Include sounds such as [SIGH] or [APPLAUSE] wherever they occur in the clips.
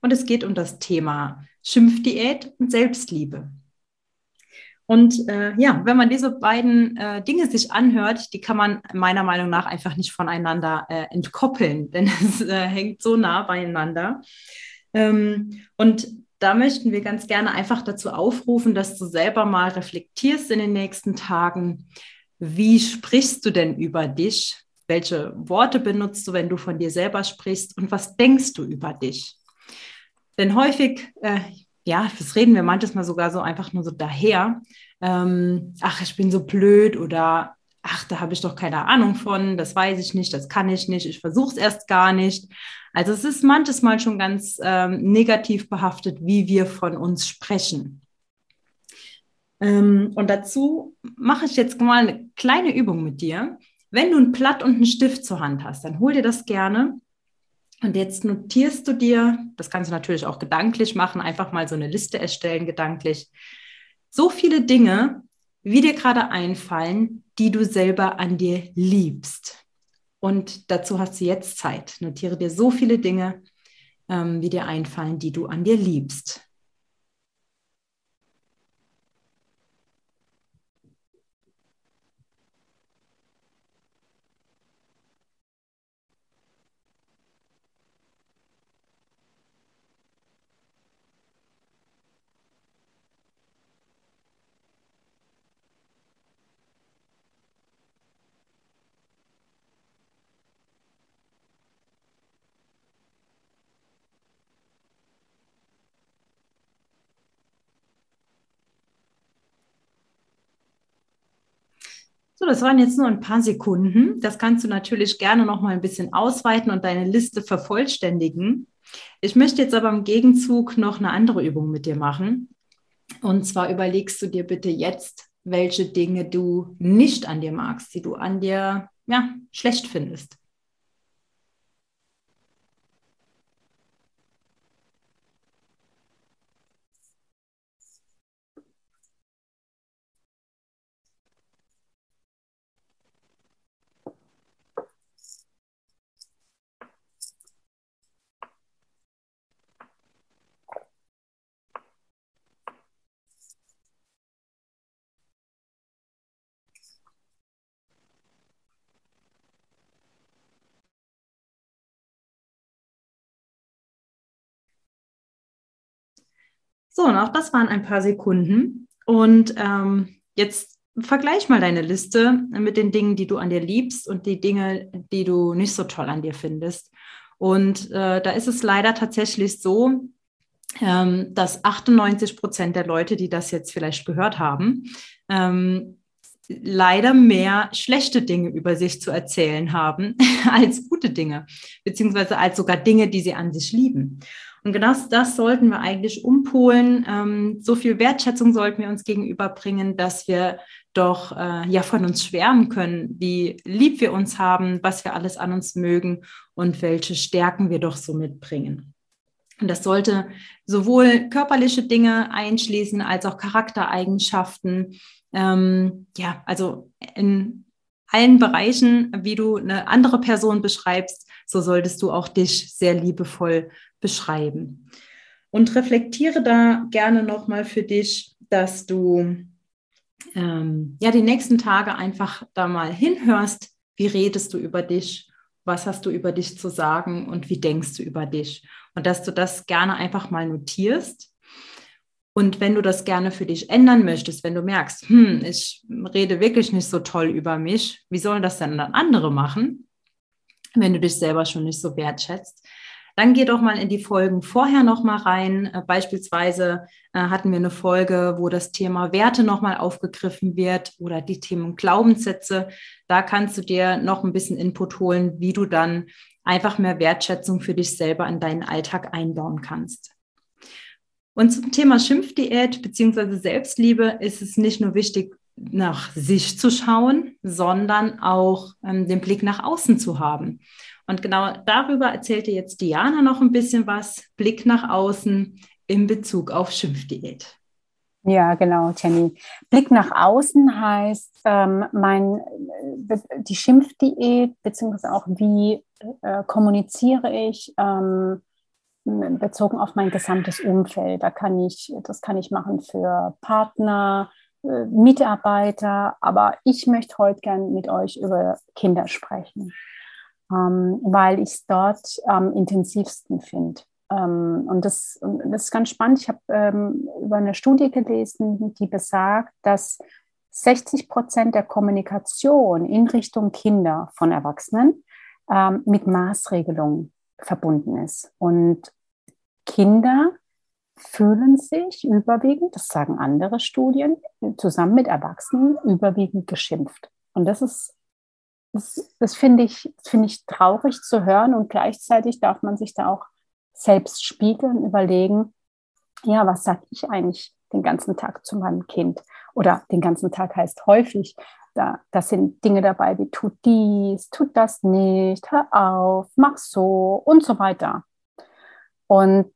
und es geht um das Thema Schimpfdiät und Selbstliebe. Und äh, ja, wenn man diese beiden äh, Dinge sich anhört, die kann man meiner Meinung nach einfach nicht voneinander äh, entkoppeln, [LAUGHS] denn es äh, hängt so nah beieinander. Ähm, und da möchten wir ganz gerne einfach dazu aufrufen, dass du selber mal reflektierst in den nächsten Tagen. Wie sprichst du denn über dich? Welche Worte benutzt du, wenn du von dir selber sprichst? Und was denkst du über dich? Denn häufig, äh, ja, das reden wir manchmal sogar so einfach nur so daher. Ähm, ach, ich bin so blöd oder ach, da habe ich doch keine Ahnung von, das weiß ich nicht, das kann ich nicht, ich versuche es erst gar nicht. Also es ist manches Mal schon ganz ähm, negativ behaftet, wie wir von uns sprechen. Ähm, und dazu mache ich jetzt mal eine kleine Übung mit dir. Wenn du ein Blatt und einen Stift zur Hand hast, dann hol dir das gerne. Und jetzt notierst du dir, das kannst du natürlich auch gedanklich machen, einfach mal so eine Liste erstellen, gedanklich, so viele Dinge, wie dir gerade einfallen, die du selber an dir liebst. Und dazu hast du jetzt Zeit. Notiere dir so viele Dinge, ähm, wie dir einfallen, die du an dir liebst. So, das waren jetzt nur ein paar Sekunden. Das kannst du natürlich gerne noch mal ein bisschen ausweiten und deine Liste vervollständigen. Ich möchte jetzt aber im Gegenzug noch eine andere Übung mit dir machen. Und zwar überlegst du dir bitte jetzt, welche Dinge du nicht an dir magst, die du an dir ja, schlecht findest. So, und auch das waren ein paar Sekunden. Und ähm, jetzt vergleich mal deine Liste mit den Dingen, die du an dir liebst und die Dinge, die du nicht so toll an dir findest. Und äh, da ist es leider tatsächlich so, ähm, dass 98 Prozent der Leute, die das jetzt vielleicht gehört haben, ähm, leider mehr schlechte Dinge über sich zu erzählen haben [LAUGHS] als gute Dinge, beziehungsweise als sogar Dinge, die sie an sich lieben. Und genau das sollten wir eigentlich umpolen. Ähm, so viel Wertschätzung sollten wir uns gegenüberbringen, dass wir doch äh, ja von uns schwärmen können, wie lieb wir uns haben, was wir alles an uns mögen und welche Stärken wir doch so mitbringen. Und das sollte sowohl körperliche Dinge einschließen als auch Charaktereigenschaften. Ähm, ja, also in allen Bereichen, wie du eine andere Person beschreibst, so solltest du auch dich sehr liebevoll beschreiben. Und reflektiere da gerne nochmal für dich, dass du ähm, ja die nächsten Tage einfach da mal hinhörst, wie redest du über dich, was hast du über dich zu sagen und wie denkst du über dich. Und dass du das gerne einfach mal notierst. Und wenn du das gerne für dich ändern möchtest, wenn du merkst, hm, ich rede wirklich nicht so toll über mich, wie sollen das denn dann andere machen, wenn du dich selber schon nicht so wertschätzt, dann geh doch mal in die Folgen vorher noch mal rein. Äh, beispielsweise äh, hatten wir eine Folge, wo das Thema Werte noch mal aufgegriffen wird oder die Themen Glaubenssätze. Da kannst du dir noch ein bisschen Input holen, wie du dann einfach mehr Wertschätzung für dich selber in deinen Alltag einbauen kannst. Und zum Thema Schimpfdiät bzw. Selbstliebe ist es nicht nur wichtig, nach sich zu schauen, sondern auch ähm, den Blick nach außen zu haben. Und genau darüber erzählte jetzt Diana noch ein bisschen was, Blick nach außen in Bezug auf Schimpfdiät. Ja, genau, Jenny. Blick nach außen heißt, ähm, mein, die Schimpfdiät, beziehungsweise auch wie äh, kommuniziere ich ähm, bezogen auf mein gesamtes Umfeld. Da kann ich, das kann ich machen für Partner, äh, Mitarbeiter, aber ich möchte heute gern mit euch über Kinder sprechen, ähm, weil ich es dort am intensivsten finde. Ähm, und, das, das ist ganz spannend. Ich habe ähm, über eine Studie gelesen, die besagt, dass 60 Prozent der Kommunikation in Richtung Kinder von Erwachsenen ähm, mit Maßregelungen verbunden ist. Und Kinder fühlen sich überwiegend, das sagen andere Studien, zusammen mit Erwachsenen überwiegend geschimpft. Und das ist, das, das finde ich, find ich traurig zu hören und gleichzeitig darf man sich da auch selbst spiegeln, überlegen, ja, was sage ich eigentlich den ganzen Tag zu meinem Kind? Oder den ganzen Tag heißt häufig, da, da sind Dinge dabei wie tut dies, tut das nicht, hör auf, mach so und so weiter. Und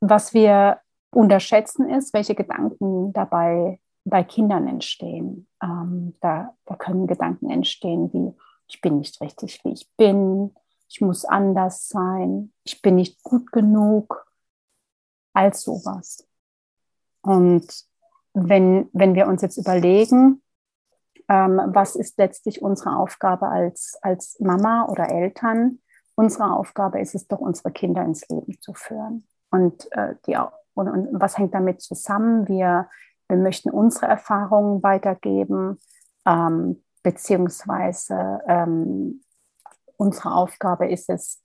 was wir unterschätzen ist, welche Gedanken dabei bei Kindern entstehen. Ähm, da, da können Gedanken entstehen wie, ich bin nicht richtig, wie ich bin, ich muss anders sein, ich bin nicht gut genug, als sowas. Und wenn, wenn wir uns jetzt überlegen, ähm, was ist letztlich unsere Aufgabe als, als Mama oder Eltern, unsere Aufgabe ist es doch, unsere Kinder ins Leben zu führen. Und, äh, die, und, und was hängt damit zusammen? Wir, wir möchten unsere Erfahrungen weitergeben, ähm, beziehungsweise ähm, unsere Aufgabe ist es,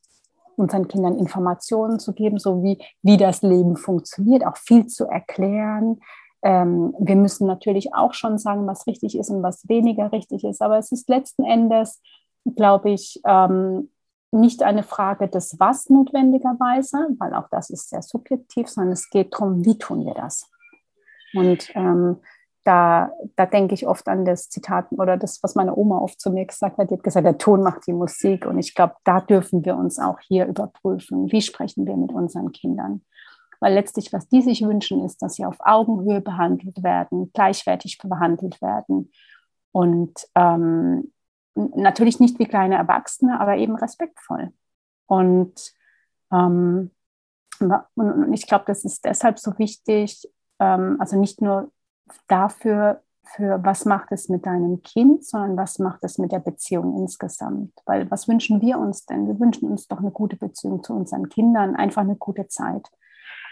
unseren Kindern Informationen zu geben, so wie, wie das Leben funktioniert, auch viel zu erklären. Ähm, wir müssen natürlich auch schon sagen, was richtig ist und was weniger richtig ist. Aber es ist letzten Endes, glaube ich, ähm, nicht eine Frage des Was notwendigerweise, weil auch das ist sehr subjektiv, sondern es geht darum, wie tun wir das. Und ähm, da, da denke ich oft an das Zitat oder das, was meine Oma oft zu mir gesagt hat. Die hat gesagt, der Ton macht die Musik. Und ich glaube, da dürfen wir uns auch hier überprüfen. Wie sprechen wir mit unseren Kindern? Weil letztlich, was die sich wünschen, ist, dass sie auf Augenhöhe behandelt werden, gleichwertig behandelt werden. Und ähm, natürlich nicht wie kleine Erwachsene, aber eben respektvoll. Und, ähm, und ich glaube, das ist deshalb so wichtig, ähm, also nicht nur dafür, für was macht es mit deinem Kind, sondern was macht es mit der Beziehung insgesamt. Weil was wünschen wir uns denn? Wir wünschen uns doch eine gute Beziehung zu unseren Kindern, einfach eine gute Zeit.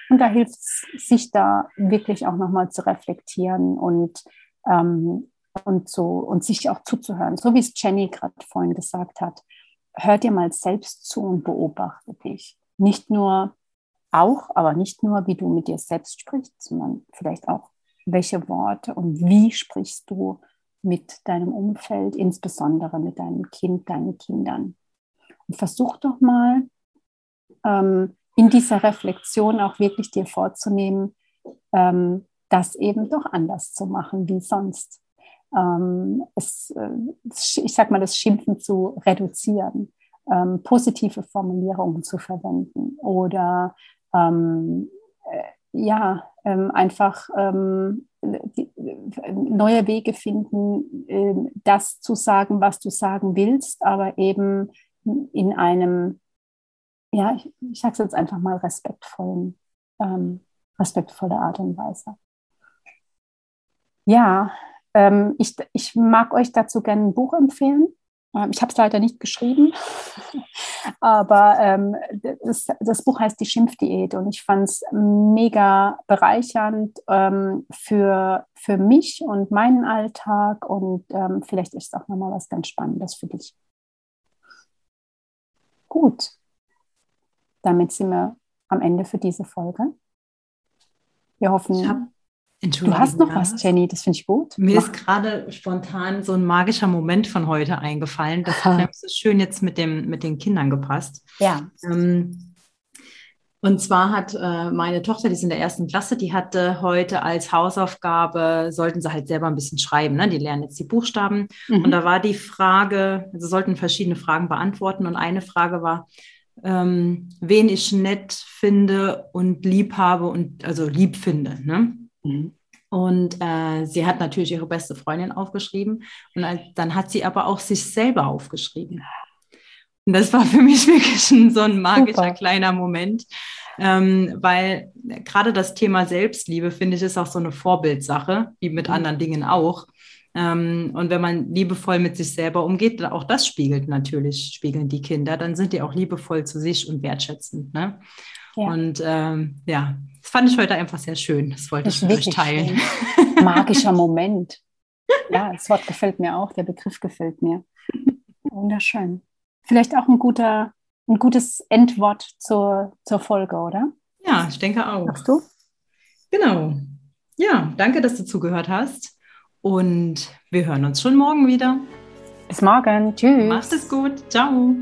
Und da hilft es, sich da wirklich auch nochmal zu reflektieren und, ähm, und, so, und sich auch zuzuhören. So wie es Jenny gerade vorhin gesagt hat. Hör dir mal selbst zu und beobachte dich. Nicht nur auch, aber nicht nur, wie du mit dir selbst sprichst, sondern vielleicht auch, welche Worte und wie sprichst du mit deinem Umfeld, insbesondere mit deinem Kind, deinen Kindern. Und versuch doch mal ähm, in dieser Reflexion auch wirklich dir vorzunehmen, ähm, das eben doch anders zu machen wie sonst. Ähm, es, äh, ich sag mal, das Schimpfen zu reduzieren, ähm, positive Formulierungen zu verwenden oder ähm, äh, ja, ähm, einfach ähm, die, neue Wege finden, äh, das zu sagen, was du sagen willst, aber eben in einem, ja, ich, ich sage es jetzt einfach mal respektvollen, ähm, respektvolle Art und Weise. Ja, ähm, ich, ich mag euch dazu gerne ein Buch empfehlen. Ähm, ich habe es leider nicht geschrieben, [LAUGHS] aber ähm, das, das, Buch heißt Die Schimpfdiät und ich fand es mega bereichernd ähm, für, für mich und meinen Alltag und ähm, vielleicht ist es auch nochmal was ganz Spannendes für dich. Gut, damit sind wir am Ende für diese Folge. Wir hoffen, Du hast noch was, Jenny, das finde ich gut. Mir Mach. ist gerade spontan so ein magischer Moment von heute eingefallen. Das [LAUGHS] hat so schön jetzt mit, dem, mit den Kindern gepasst. Ja. Ähm, Und zwar hat äh, meine Tochter, die ist in der ersten Klasse, die hatte heute als Hausaufgabe, sollten sie halt selber ein bisschen schreiben. Ne? Die lernen jetzt die Buchstaben. Mhm. Und da war die Frage, sie sollten verschiedene Fragen beantworten. Und eine Frage war, ähm, wen ich nett finde und lieb habe und also lieb finde. Ne? Mhm. Und äh, sie hat natürlich ihre beste Freundin aufgeschrieben. Und dann hat sie aber auch sich selber aufgeschrieben. Und das war für mich [LAUGHS] wirklich ein, so ein magischer Super. kleiner Moment, ähm, weil gerade das Thema Selbstliebe, finde ich, ist auch so eine Vorbildsache, wie mit mhm. anderen Dingen auch. Ähm, und wenn man liebevoll mit sich selber umgeht, auch das spiegelt natürlich, spiegeln die Kinder, dann sind die auch liebevoll zu sich und wertschätzend. Ne? Ja. Und ähm, ja, das fand ich heute einfach sehr schön. Das wollte das ich mit euch teilen. [LAUGHS] Magischer Moment. Ja, das Wort gefällt mir auch, der Begriff gefällt mir. Wunderschön. Vielleicht auch ein, guter, ein gutes Endwort zur, zur Folge, oder? Ja, ich denke auch. Sagst du? Genau. Ja, danke, dass du zugehört hast. Und wir hören uns schon morgen wieder. Bis morgen. Tschüss. Mach's es gut. Ciao.